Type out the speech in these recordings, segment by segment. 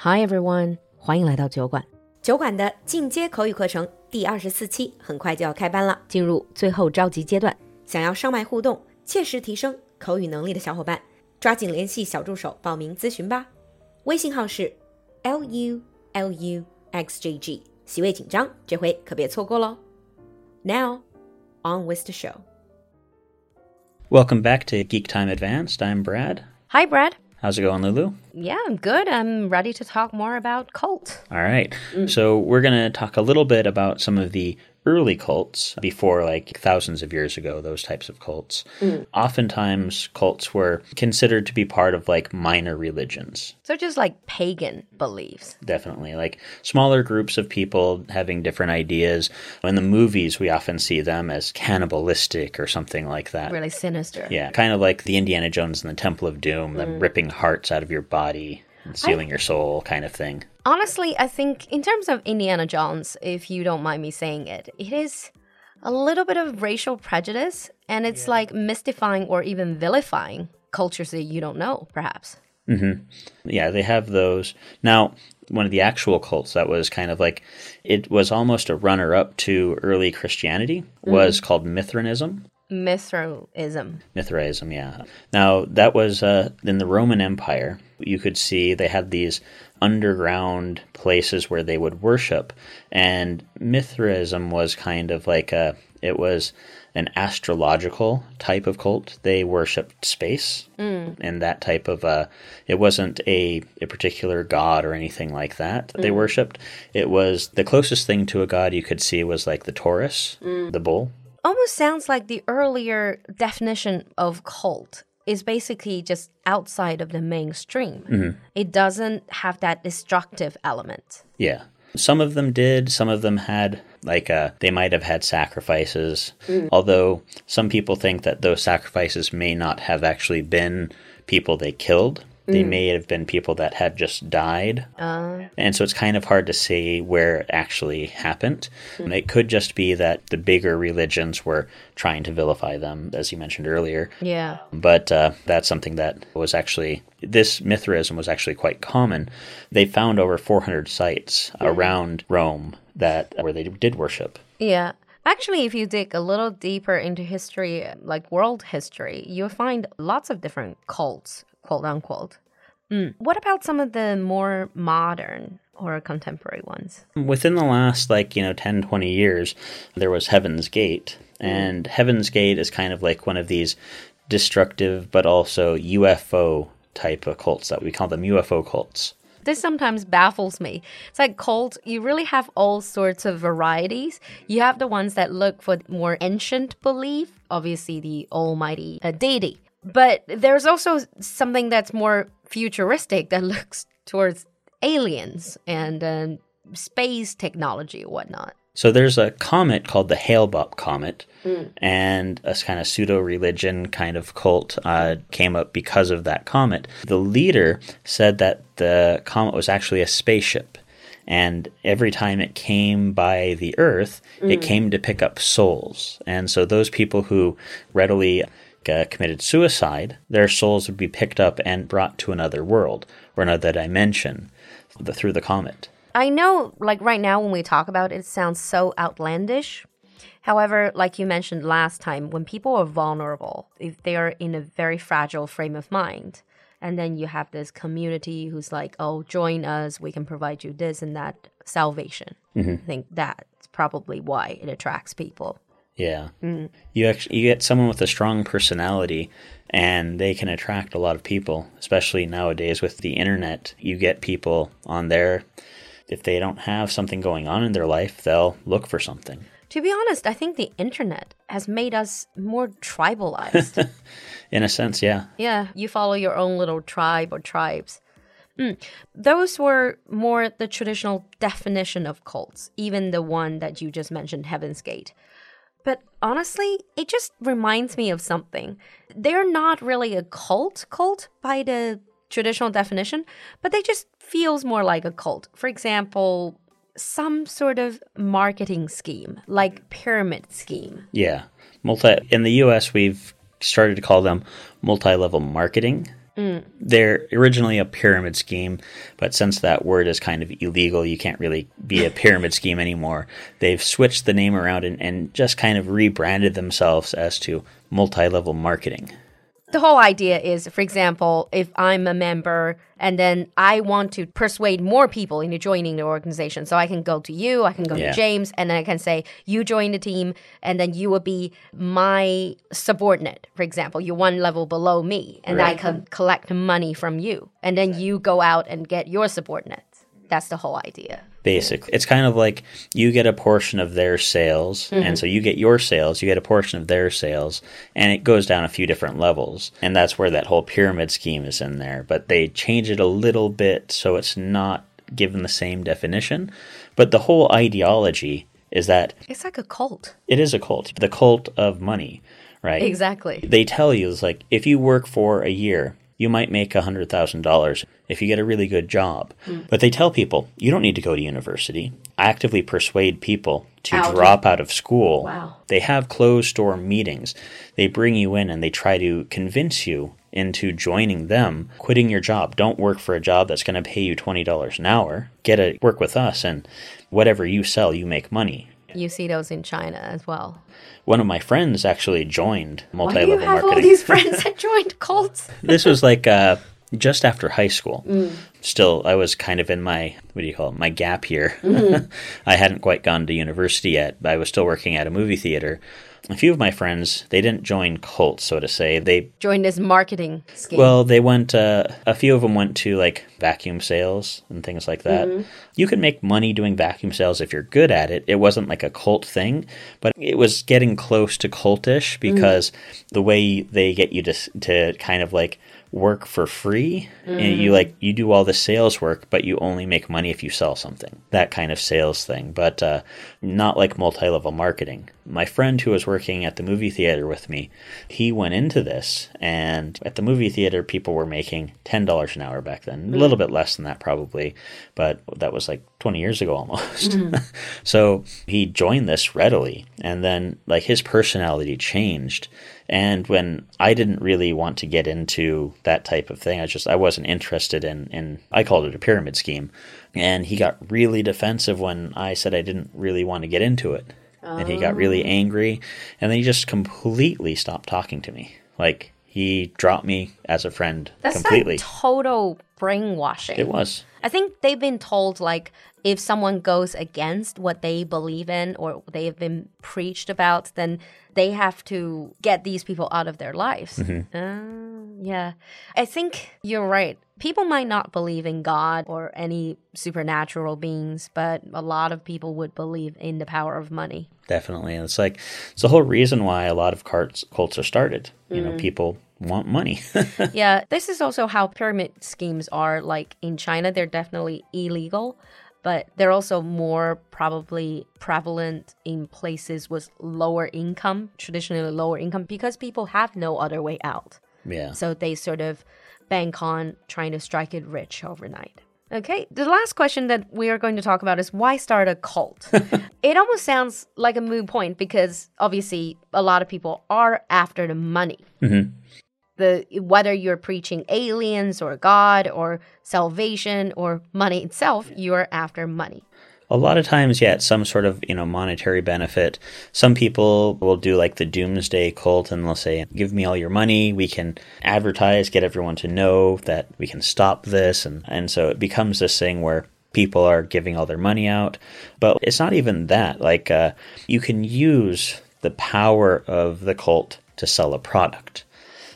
Hi everyone，欢迎来到酒馆。酒馆的进阶口语课程第二十四期很快就要开班了，进入最后召集阶段。想要上麦互动、切实提升口语能力的小伙伴，抓紧联系小助手报名咨询吧。微信号是 l u l u x j g，席位紧张，这回可别错过喽。Now on with the show. Welcome back to Geek Time Advanced. I'm Brad. Hi Brad. How's it going, Lulu? Yeah, I'm good. I'm ready to talk more about cult. All right. Mm. So, we're going to talk a little bit about some of the early cults before like thousands of years ago, those types of cults. Mm. Oftentimes, cults were considered to be part of like minor religions. So just like pagan beliefs. Definitely. Like smaller groups of people having different ideas. In the movies, we often see them as cannibalistic or something like that. Really sinister. Yeah, kind of like the Indiana Jones and the Temple of Doom, them mm. ripping hearts out of your body and stealing your soul kind of thing. Honestly, I think in terms of Indiana Jones, if you don't mind me saying it, it is a little bit of racial prejudice and it's like mystifying or even vilifying cultures that you don't know, perhaps. Mm-hmm. Yeah, they have those. Now, one of the actual cults that was kind of like it was almost a runner up to early Christianity was mm-hmm. called Mithraism. Mithraism. Mithraism, yeah. Now, that was uh, in the Roman Empire. You could see they had these underground places where they would worship. And Mithraism was kind of like a, it was an astrological type of cult. They worshipped space and that type of, uh, it wasn't a, a particular god or anything like that that they worshipped. It was the closest thing to a god you could see was like the Taurus, the bull. Almost sounds like the earlier definition of cult is basically just outside of the mainstream. It doesn't have that destructive element. Yeah. Some of them did. Some of them had, like, uh, they might have had sacrifices. Although some people think that those sacrifices may not have actually been people they killed. They mm. may have been people that had just died. Uh. And so it's kind of hard to say where it actually happened. And It could just be that the bigger religions were trying to vilify them, as you mentioned earlier. Yeah. But uh, that's something that was actually, this Mithraism was actually quite common. They found over 400 sites hmm. around Rome that where they did worship. Yeah. Actually, if you dig a little deeper into history, like world history, you'll find lots of different cults, quote unquote. Mm. What about some of the more modern or contemporary ones? Within the last, like, you know, 10, 20 years, there was Heaven's Gate. And Heaven's Gate is kind of like one of these destructive but also UFO type of cults that we call them UFO cults. This sometimes baffles me. It's like cults, you really have all sorts of varieties. You have the ones that look for more ancient belief, obviously the almighty uh, deity. But there's also something that's more futuristic that looks towards aliens and um, space technology or whatnot. So there's a comet called the Hale-Bopp comet, and a kind of pseudo-religion kind of cult uh, came up because of that comet. The leader said that the comet was actually a spaceship, and every time it came by the Earth, it came to pick up souls. And so those people who readily uh, committed suicide, their souls would be picked up and brought to another world or another dimension the, through the comet. I know, like right now, when we talk about it, it sounds so outlandish. However, like you mentioned last time, when people are vulnerable, if they are in a very fragile frame of mind, and then you have this community who's like, oh, join us, we can provide you this and that salvation. I think that's probably why it attracts people. Yeah. You actually you get someone with a strong personality and they can attract a lot of people, especially nowadays with the internet. You get people on there if they don't have something going on in their life, they'll look for something. To be honest, I think the internet has made us more tribalized. In a sense, yeah. yeah, you follow your own little tribe or tribes. Mm. Those were more the traditional definition of cults, even the one that you just mentioned, Heaven's Gate. But honestly, it just reminds me of something. They're not really a cult cult by the traditional definition, but they just feels more like a cult. For example, some sort of marketing scheme, like pyramid scheme. Yeah. Multi in the US we've started to call them multi-level marketing They're originally a pyramid scheme, but since that word is kind of illegal, you can't really be a pyramid scheme anymore. They've switched the name around and, and just kind of rebranded themselves as to multi level marketing. The whole idea is, for example, if I'm a member and then I want to persuade more people into joining the organization, so I can go to you, I can go Yeah. to James, and then I can say, you join the team, and then you will be my subordinate, for example. You're one level below me, and I can collect money from you, and then you go out and get your subordinates. That's the whole idea. Basically, it's kind of like you get a portion of their sales, and mm-hmm. so you get your sales, you get a portion of their sales, and it goes down a few different levels. And that's where that whole pyramid scheme is in there. But they change it a little bit so it's not given the same definition. But the whole ideology is that It's like a cult. it is a cult, the cult of money, right? Exactly. They tell you it's like if you work for a year, you might make $100,000 if you get a really good job. Hmm. But they tell people you don't need to go to university. Actively persuade people to Out drop out of school. Wow. They have closed door meetings. They bring you in and they try to convince you into joining them, quitting your job. Don't work for a job that's going to pay you $20 an hour. Get a work with us and whatever you sell, you make money. You see those in China as well. One of my friends actually joined multi-level Why do you have marketing. all these friends that joined cults? this was like uh, just after high school. Mm. Still, I was kind of in my what do you call it? My gap year. Mm-hmm. I hadn't quite gone to university yet. I was still working at a movie theater. A few of my friends they didn't join cults, so to say. They joined this marketing scheme. well, they went. Uh, a few of them went to like vacuum sales and things like that. Mm-hmm. You can make money doing vacuum sales if you're good at it. It wasn't like a cult thing, but it was getting close to cultish because the way they get you to to kind of like work for free and you like you do all the sales work but you only make money if you sell something that kind of sales thing but uh, not like multi-level marketing my friend who was working at the movie theater with me he went into this and at the movie theater people were making $10 an hour back then. A little bit less than that probably but that was like 20 years ago almost. Mm-hmm. So he joined this readily and then like his personality changed. And when I didn't really want to get into that type of thing, I just I wasn't interested in in I called it a pyramid scheme. And he got really defensive when I said I didn't really want to get into it. And he got really oh. angry and then he just completely stopped talking to me. Like he dropped me as a friend That's completely. total brainwashing. it was. I think they've been told like if someone goes against what they believe in or they've been preached about, then they have to get these people out of their lives. Uh, yeah. I think you're right. People might not believe in God or any supernatural beings, but a lot of people would believe in the power of money. Definitely. And it's like it's the whole reason why a lot of cults cults are started. You know, people want money. yeah, this is also how pyramid schemes are like in China. They're definitely illegal, but they're also more probably prevalent in places with lower income, traditionally lower income, because people have no other way out. yeah. So they sort of bank on trying to strike it rich overnight. Okay, the last question that we are going to talk about is why start a cult? it almost sounds like a moot point because obviously a lot of people are after the money. Mm-hmm. The whether you're preaching aliens or God or salvation or money itself, you're after money. A lot of times, yeah, it's some sort of you know monetary benefit. Some people will do like the doomsday cult, and they'll say, "Give me all your money. We can advertise, get everyone to know that we can stop this," and and so it becomes this thing where people are giving all their money out. But it's not even that. Like uh, you can use the power of the cult to sell a product.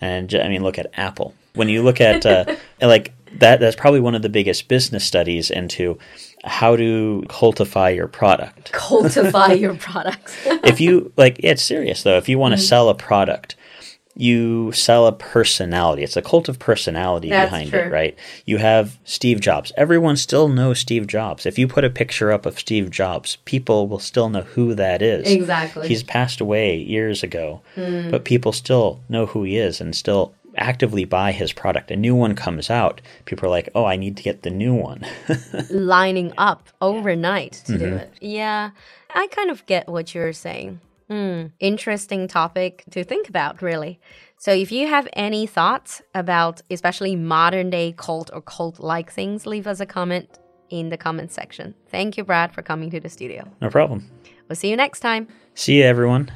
And I mean, look at Apple. When you look at uh, like that, that's probably one of the biggest business studies into how to cultify your product. Cultivate your products. If you like, it's serious though. If you want to sell a product, you sell a personality. It's a cult of personality That's behind true. it, right? You have Steve Jobs. Everyone still knows Steve Jobs. If you put a picture up of Steve Jobs, people will still know who that is. Exactly. He's passed away years ago, hmm. but people still know who he is and still actively buy his product. A new one comes out, people are like, "Oh, I need to get the new one." lining up overnight to do mm-hmm. it. Yeah, I kind of get what you're saying. Hmm. Interesting topic to think about, really. So, if you have any thoughts about especially modern day cult or cult like things, leave us a comment in the comment section. Thank you, Brad, for coming to the studio. No problem. We'll see you next time. See you, everyone.